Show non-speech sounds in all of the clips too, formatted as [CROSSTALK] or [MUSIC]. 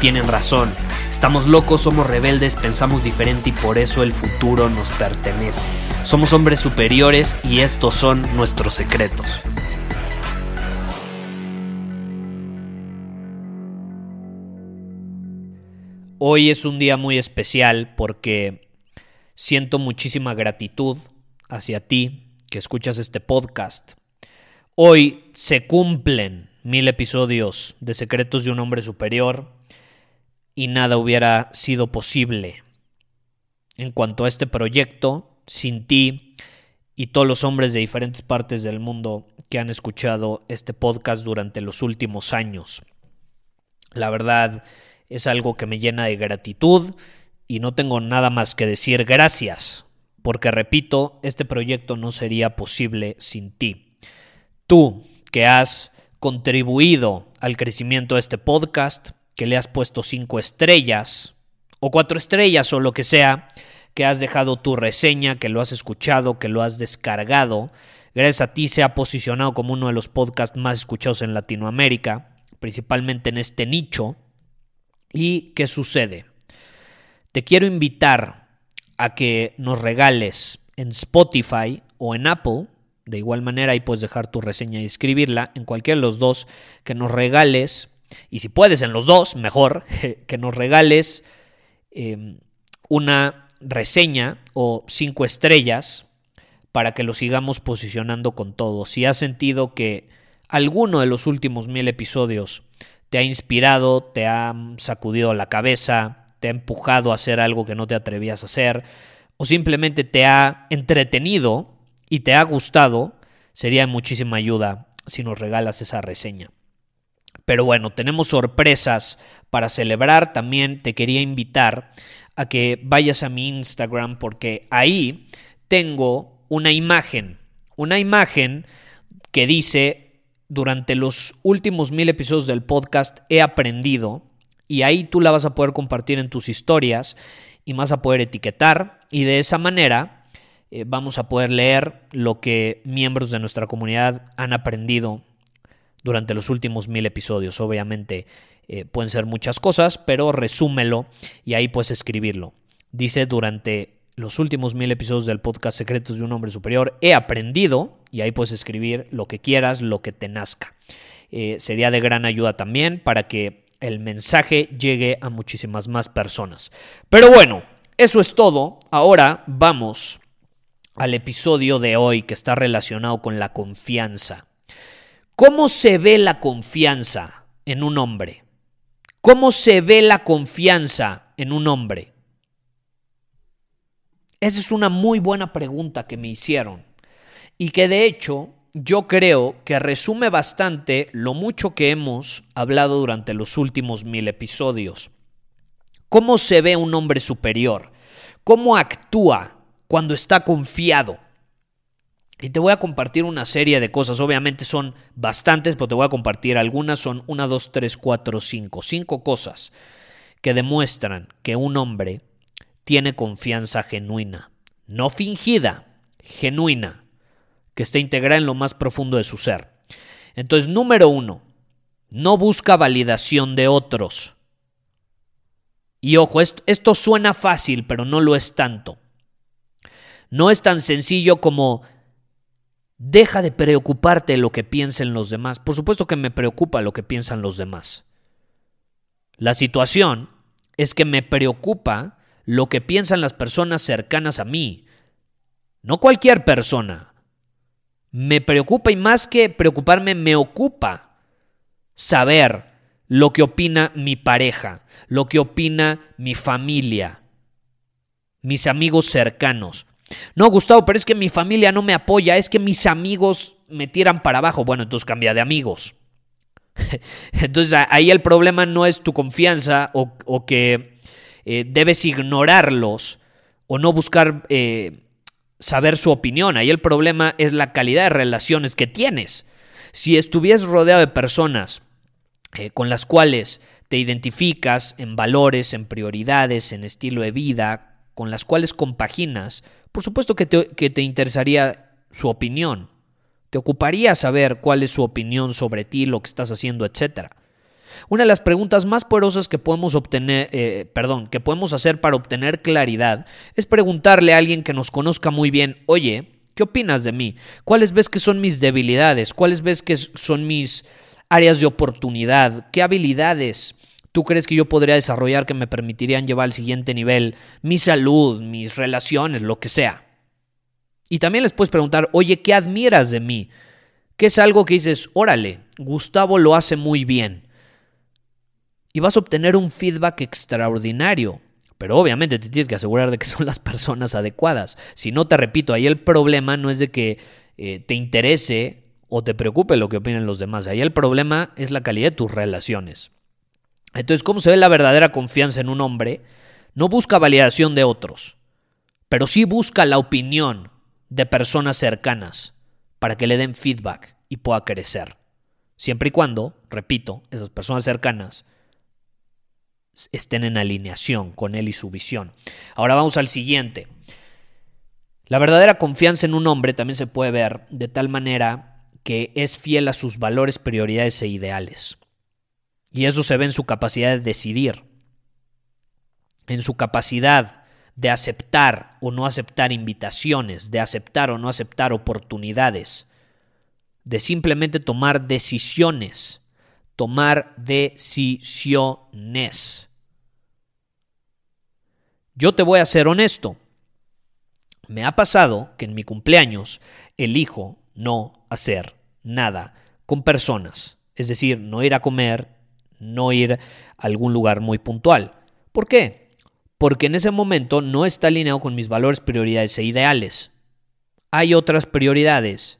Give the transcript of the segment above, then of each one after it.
tienen razón. Estamos locos, somos rebeldes, pensamos diferente y por eso el futuro nos pertenece. Somos hombres superiores y estos son nuestros secretos. Hoy es un día muy especial porque siento muchísima gratitud hacia ti que escuchas este podcast. Hoy se cumplen mil episodios de Secretos de un Hombre Superior y nada hubiera sido posible en cuanto a este proyecto sin ti y todos los hombres de diferentes partes del mundo que han escuchado este podcast durante los últimos años. La verdad es algo que me llena de gratitud y no tengo nada más que decir gracias, porque repito, este proyecto no sería posible sin ti. Tú que has contribuido al crecimiento de este podcast, que le has puesto cinco estrellas o cuatro estrellas o lo que sea, que has dejado tu reseña, que lo has escuchado, que lo has descargado. Gracias a ti se ha posicionado como uno de los podcasts más escuchados en Latinoamérica, principalmente en este nicho. ¿Y qué sucede? Te quiero invitar a que nos regales en Spotify o en Apple. De igual manera, ahí puedes dejar tu reseña y escribirla. En cualquiera de los dos, que nos regales, y si puedes en los dos, mejor, [LAUGHS] que nos regales em, una reseña o cinco estrellas para que lo sigamos posicionando con todo. Si has sentido que alguno de los últimos mil episodios te ha inspirado, te ha sacudido la cabeza, te ha empujado a hacer algo que no te atrevías a hacer, o simplemente te ha entretenido y te ha gustado, sería de muchísima ayuda si nos regalas esa reseña. Pero bueno, tenemos sorpresas para celebrar. También te quería invitar a que vayas a mi Instagram porque ahí tengo una imagen, una imagen que dice durante los últimos mil episodios del podcast he aprendido y ahí tú la vas a poder compartir en tus historias y vas a poder etiquetar y de esa manera eh, vamos a poder leer lo que miembros de nuestra comunidad han aprendido durante los últimos mil episodios. Obviamente eh, pueden ser muchas cosas, pero resúmelo y ahí puedes escribirlo. Dice durante los últimos mil episodios del podcast Secretos de un Hombre Superior, he aprendido, y ahí puedes escribir lo que quieras, lo que te nazca. Eh, sería de gran ayuda también para que el mensaje llegue a muchísimas más personas. Pero bueno, eso es todo. Ahora vamos al episodio de hoy que está relacionado con la confianza. ¿Cómo se ve la confianza en un hombre? ¿Cómo se ve la confianza en un hombre? Esa es una muy buena pregunta que me hicieron y que de hecho yo creo que resume bastante lo mucho que hemos hablado durante los últimos mil episodios. ¿Cómo se ve un hombre superior? ¿Cómo actúa cuando está confiado? Y te voy a compartir una serie de cosas. Obviamente son bastantes, pero te voy a compartir algunas. Son una, dos, tres, cuatro, cinco. Cinco cosas que demuestran que un hombre tiene confianza genuina, no fingida, genuina, que está integrada en lo más profundo de su ser. Entonces, número uno, no busca validación de otros. Y ojo, esto, esto suena fácil, pero no lo es tanto. No es tan sencillo como deja de preocuparte lo que piensen los demás. Por supuesto que me preocupa lo que piensan los demás. La situación es que me preocupa lo que piensan las personas cercanas a mí. No cualquier persona. Me preocupa y más que preocuparme, me ocupa saber lo que opina mi pareja, lo que opina mi familia. mis amigos cercanos. No, Gustavo, pero es que mi familia no me apoya, es que mis amigos me tiran para abajo. Bueno, entonces cambia de amigos. [LAUGHS] Entonces ahí el problema no es tu confianza o, que eh, debes ignorarlos o no buscar eh, saber su opinión. Ahí el problema es la calidad de relaciones que tienes. Si estuvieras rodeado de personas eh, con las cuales te identificas en valores, en prioridades, en estilo de vida, con las cuales compaginas, por supuesto que te, que te interesaría su opinión. Te ocuparía saber cuál es su opinión sobre ti, lo que estás haciendo, etc. Una de las preguntas más poderosas que podemos obtener, eh, perdón, que podemos hacer para obtener claridad es preguntarle a alguien que nos conozca muy bien, oye, ¿qué opinas de mí? ¿Cuáles ves que son mis debilidades? ¿Cuáles ves que son mis áreas de oportunidad? ¿Qué habilidades tú crees que yo podría desarrollar que me permitirían llevar al siguiente nivel mi salud, mis relaciones, lo que sea? Y también les puedes preguntar, oye, ¿qué admiras de mí? ¿Qué es algo que dices, órale, Gustavo lo hace muy bien? Y vas a obtener un feedback extraordinario. Pero obviamente te tienes que asegurar de que son las personas adecuadas. Si no, te repito, ahí el problema no es de que eh, te interese o te preocupe lo que opinen los demás. Ahí el problema es la calidad de tus relaciones. Entonces, ¿cómo se ve la verdadera confianza en un hombre? No busca validación de otros, pero sí busca la opinión de personas cercanas para que le den feedback y pueda crecer. Siempre y cuando, repito, esas personas cercanas estén en alineación con él y su visión. Ahora vamos al siguiente. La verdadera confianza en un hombre también se puede ver de tal manera que es fiel a sus valores, prioridades e ideales. Y eso se ve en su capacidad de decidir, en su capacidad de aceptar o no aceptar invitaciones, de aceptar o no aceptar oportunidades, de simplemente tomar decisiones, tomar decisiones. Yo te voy a ser honesto. Me ha pasado que en mi cumpleaños elijo no hacer nada con personas, es decir, no ir a comer, no ir a algún lugar muy puntual. ¿Por qué? porque en ese momento no está alineado con mis valores, prioridades e ideales. Hay otras prioridades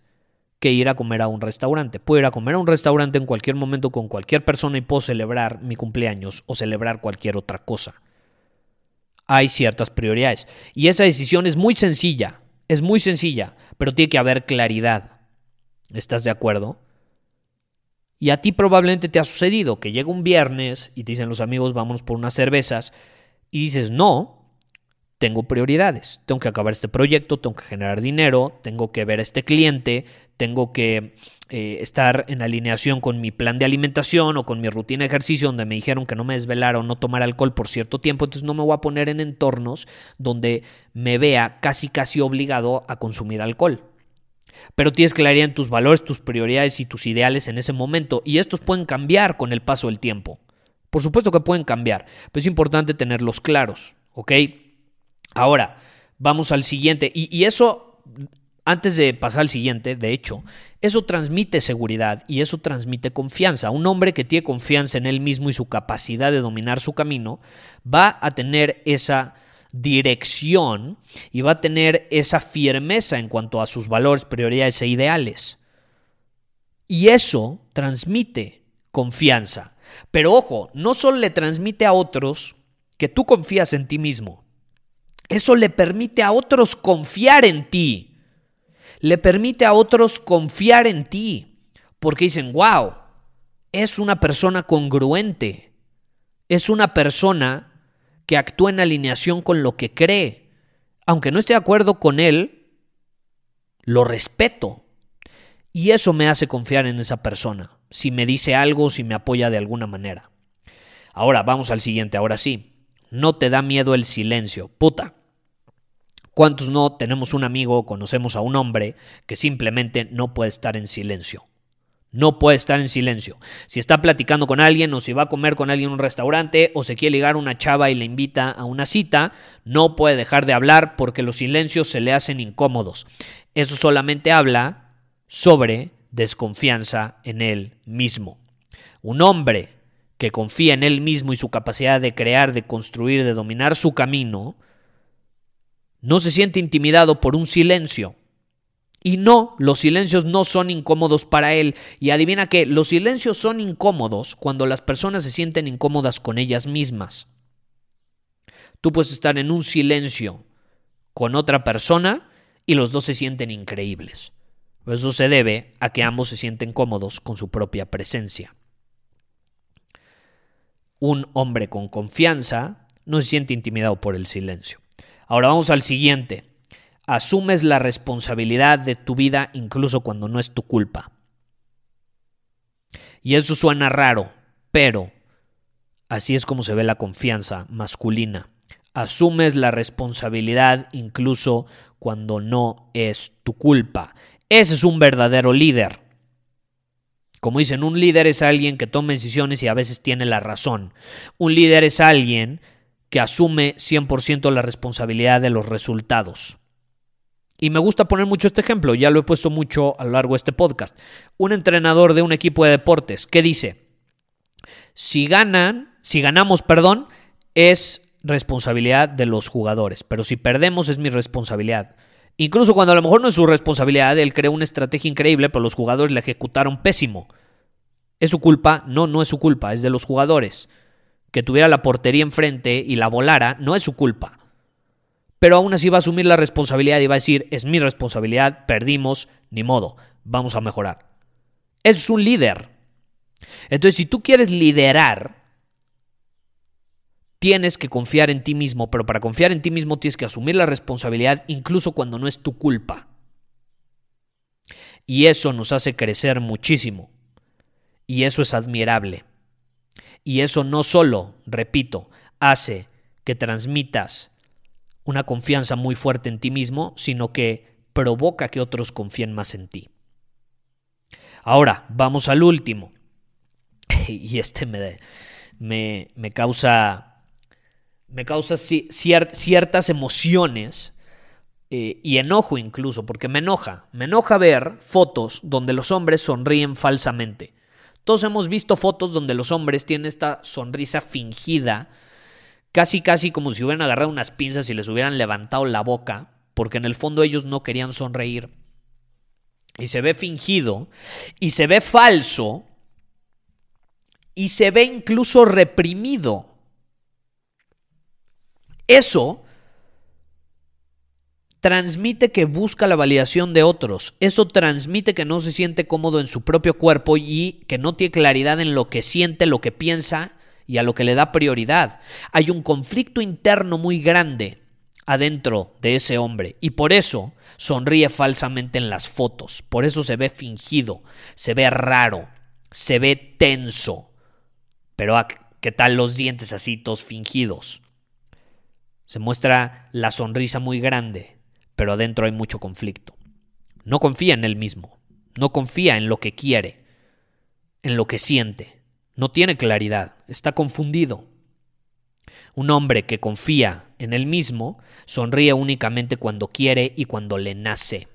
que ir a comer a un restaurante. Puedo ir a comer a un restaurante en cualquier momento con cualquier persona y puedo celebrar mi cumpleaños o celebrar cualquier otra cosa. Hay ciertas prioridades. Y esa decisión es muy sencilla, es muy sencilla, pero tiene que haber claridad. ¿Estás de acuerdo? Y a ti probablemente te ha sucedido que llega un viernes y te dicen los amigos, vamos por unas cervezas y dices, no, tengo prioridades, tengo que acabar este proyecto, tengo que generar dinero, tengo que ver a este cliente, tengo que eh, estar en alineación con mi plan de alimentación o con mi rutina de ejercicio donde me dijeron que no me desvelara o no tomar alcohol por cierto tiempo, entonces no me voy a poner en entornos donde me vea casi casi obligado a consumir alcohol. Pero tienes claridad en tus valores, tus prioridades y tus ideales en ese momento y estos pueden cambiar con el paso del tiempo. Por supuesto que pueden cambiar, pero es importante tenerlos claros, ¿ok? Ahora, vamos al siguiente. Y, eso, antes de pasar al siguiente, de hecho, eso transmite seguridad y eso transmite confianza. Un hombre que tiene confianza en él mismo y su capacidad de dominar su camino va a tener esa dirección y va a tener esa firmeza en cuanto a sus valores, prioridades e ideales. Y eso transmite confianza. Pero ojo, no solo le transmite a otros que tú confías en ti mismo, eso le permite a otros confiar en ti. Le permite a otros confiar en ti. Porque dicen, wow, es una persona congruente. Es una persona que actúa en alineación con lo que cree. Aunque no esté de acuerdo con él, lo respeto. Y eso me hace confiar en esa persona si me dice algo, si me apoya de alguna manera. Ahora, vamos al siguiente, ahora sí. No te da miedo el silencio. Puta. ¿Cuántos no tenemos un amigo conocemos a un hombre que simplemente no puede estar en silencio? No puede estar en silencio. Si está platicando con alguien o si va a comer con alguien en un restaurante o se quiere ligar a una chava y le invita a una cita, no puede dejar de hablar porque los silencios se le hacen incómodos. Eso solamente habla sobre desconfianza en él mismo. Un hombre que confía en él mismo y su capacidad de crear, de construir, de dominar su camino, No se siente intimidado por un silencio. Y no, los silencios no son incómodos para él. Y adivina que los silencios son incómodos cuando las personas se sienten incómodas con ellas mismas. Tú puedes estar en un silencio con otra persona y los dos se sienten increíbles. Eso se debe a que ambos se sienten cómodos con su propia presencia. Un hombre con confianza no se siente intimidado por el silencio. Ahora vamos al siguiente. Asumes la responsabilidad de tu vida incluso cuando no es tu culpa. Y eso suena raro, pero así es como se ve la confianza masculina. Asumes la responsabilidad incluso cuando no es tu culpa. Ese es un verdadero líder. Como dicen, un líder es alguien que toma decisiones y a veces tiene la razón. Un líder es alguien que asume 100% la responsabilidad de los resultados. Y me gusta poner mucho este ejemplo, ya lo he puesto mucho a lo largo de este podcast. Un entrenador de un equipo de deportes, ¿qué dice? Si ganan, si ganamos, perdón, es responsabilidad de los jugadores, pero si perdemos es mi responsabilidad. Incluso cuando a lo mejor no es su responsabilidad, él creó una estrategia increíble, pero los jugadores la ejecutaron pésimo. ¿Es su culpa? No, no es su culpa, es de los jugadores. Que tuviera la portería enfrente y la volara, no es su culpa. Pero aún así va a asumir la responsabilidad y va a decir, es mi responsabilidad, perdimos, ni modo, vamos a mejorar. Es un líder. Entonces, si tú quieres liderar, tienes que confiar en ti mismo, pero para confiar en ti mismo tienes que asumir la responsabilidad incluso cuando no es tu culpa. Y eso nos hace crecer muchísimo. Y eso es admirable. Y eso no solo, repito, hace que transmitas una confianza muy fuerte en ti mismo, sino que provoca que otros confíen más en ti. Ahora, vamos al último. [LAUGHS] Y este me, me, me causa me causa ciertas emociones eh, y enojo incluso, porque me enoja. Me enoja ver fotos donde los hombres sonríen falsamente. Todos hemos visto fotos donde los hombres tienen esta sonrisa fingida, casi casi como si hubieran agarrado unas pinzas y les hubieran levantado la boca, porque en el fondo ellos no querían sonreír. Y se ve fingido, y se ve falso, y se ve incluso reprimido. Eso transmite que busca la validación de otros. Eso transmite que no se siente cómodo en su propio cuerpo y que no tiene claridad en lo que siente, lo que piensa y a lo que le da prioridad. Hay un conflicto interno muy grande adentro de ese hombre y por eso sonríe falsamente en las fotos. Por eso se ve fingido, se ve raro, se ve tenso. Pero ah, ¿qué tal los dientes así todos fingidos? Se muestra la sonrisa muy grande, pero adentro hay mucho conflicto. No confía en él mismo, no confía en lo que quiere, en lo que siente, no tiene claridad, está confundido. Un hombre que confía en él mismo sonríe únicamente cuando quiere y cuando le nace.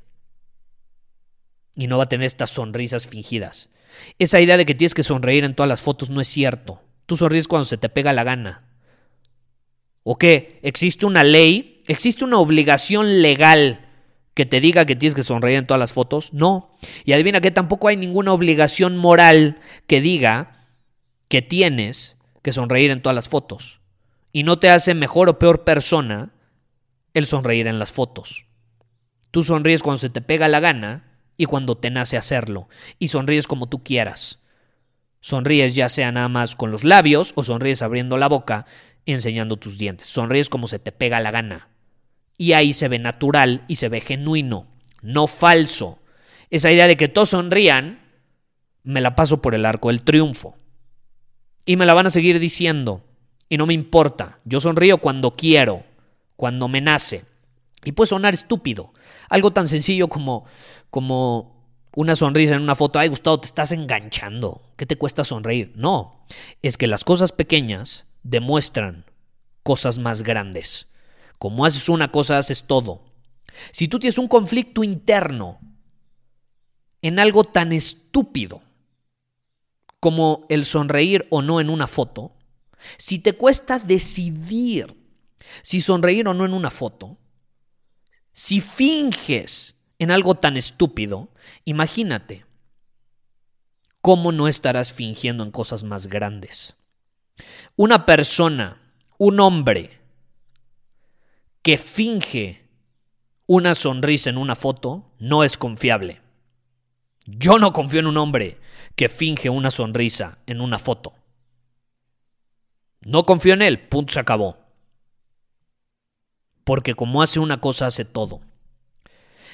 Y no va a tener estas sonrisas fingidas. Esa idea de que tienes que sonreír en todas las fotos no es cierto. Tú sonríes cuando se te pega la gana. ¿O qué? ¿Existe una ley? ¿Existe una obligación legal que te diga que tienes que sonreír en todas las fotos? No. Y adivina que tampoco hay ninguna obligación moral que diga que tienes que sonreír en todas las fotos. Y no te hace mejor o peor persona el sonreír en las fotos. Tú sonríes cuando se te pega la gana y cuando te nace hacerlo. Y sonríes como tú quieras. Sonríes ya sea nada más con los labios o sonríes abriendo la boca enseñando tus dientes. Sonríes como se te pega la gana. Y ahí se ve natural y se ve genuino, no falso. Esa idea de que todos sonrían, me la paso por el arco del triunfo. Y me la van a seguir diciendo. Y no me importa. Yo sonrío cuando quiero, cuando me nace. Y puede sonar estúpido. Algo tan sencillo como, como una sonrisa en una foto. Ay, Gustavo, te estás enganchando. ¿Qué te cuesta sonreír? No. Es que las cosas pequeñas demuestran cosas más grandes. Como haces una cosa, haces todo. Si tú tienes un conflicto interno en algo tan estúpido como el sonreír o no en una foto, si te cuesta decidir si sonreír o no en una foto, Si finges en algo tan estúpido, imagínate cómo no estarás fingiendo en cosas más grandes. Una persona, un hombre, que finge una sonrisa en una foto no es confiable. Yo no confío en un hombre que finge una sonrisa en una foto. No confío en él, punto se acabó. Porque como hace una cosa, hace todo.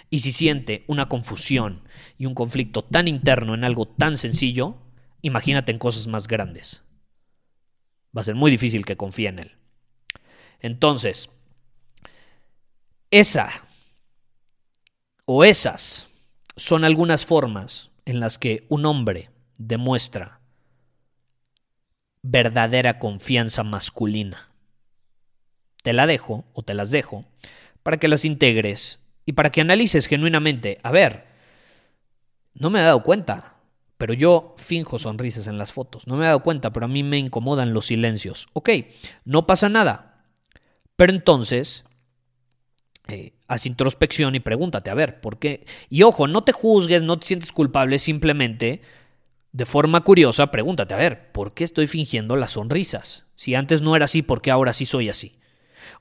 Y si siente una confusión y un conflicto tan interno en algo tan sencillo, imagínate en cosas más grandes. Va a ser muy difícil que confíe en él. Entonces, esa o esas son algunas formas en las que un hombre demuestra verdadera confianza masculina. Te la dejo o te las dejo para que las integres y para que analices genuinamente, a ver, no me he dado cuenta, pero yo finjo sonrisas en las fotos, no me he dado cuenta, pero a mí me incomodan los silencios. Ok, no pasa nada, pero entonces eh, haz introspección y pregúntate, a ver, ¿por qué? Y ojo, no te juzgues, no te sientes culpable, simplemente, de forma curiosa, pregúntate, a ver, ¿por qué estoy fingiendo las sonrisas? Si antes no era así, ¿por qué ahora sí soy así?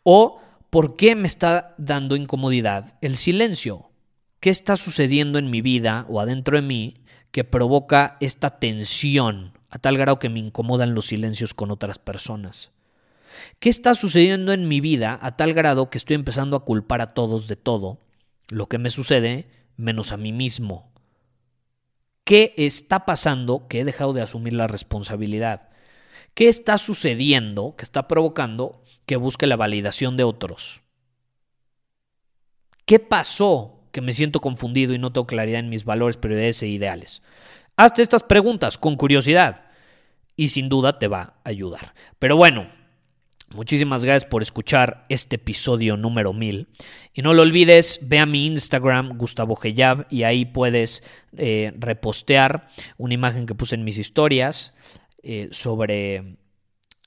O, ¿por qué me está dando incomodidad el silencio? ¿Qué está sucediendo en mi vida o adentro de mí que provoca esta tensión a tal grado que me incomodan los silencios con otras personas? ¿Qué está sucediendo en mi vida a tal grado que estoy empezando a culpar a todos de todo, lo que me sucede, menos a mí mismo? ¿Qué está pasando que he dejado de asumir la responsabilidad? ¿Qué está sucediendo que está provocando que busque la validación de otros? ¿Qué pasó que me siento confundido y no tengo claridad en mis valores, prioridades e ideales? Hazte estas preguntas con curiosidad y sin duda te va a ayudar. Pero bueno, Muchísimas gracias por escuchar este episodio número 1000. Y no lo olvides, ve a mi Instagram, Gustavo Geyab, y ahí puedes eh, repostear una imagen que puse en mis historias eh, sobre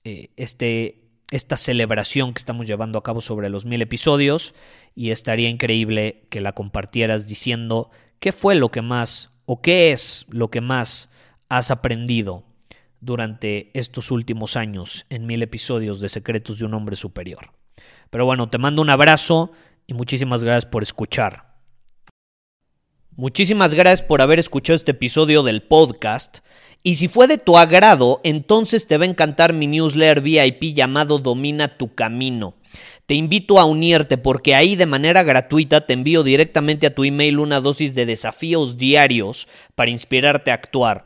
eh, este, esta celebración que estamos llevando a cabo sobre los mil episodios. Y estaría increíble que la compartieras diciendo qué fue lo que más o qué es lo que más has aprendido durante estos últimos años en mil episodios de Secretos de un Hombre Superior. Pero bueno, te mando un abrazo y muchísimas gracias por escuchar. Muchísimas gracias por haber escuchado este episodio del podcast. Y si fue de tu agrado, entonces te va a encantar mi newsletter VIP llamado Domina tu Camino. Te invito a unirte porque ahí de manera gratuita te envío directamente a tu email una dosis de desafíos diarios para inspirarte a actuar.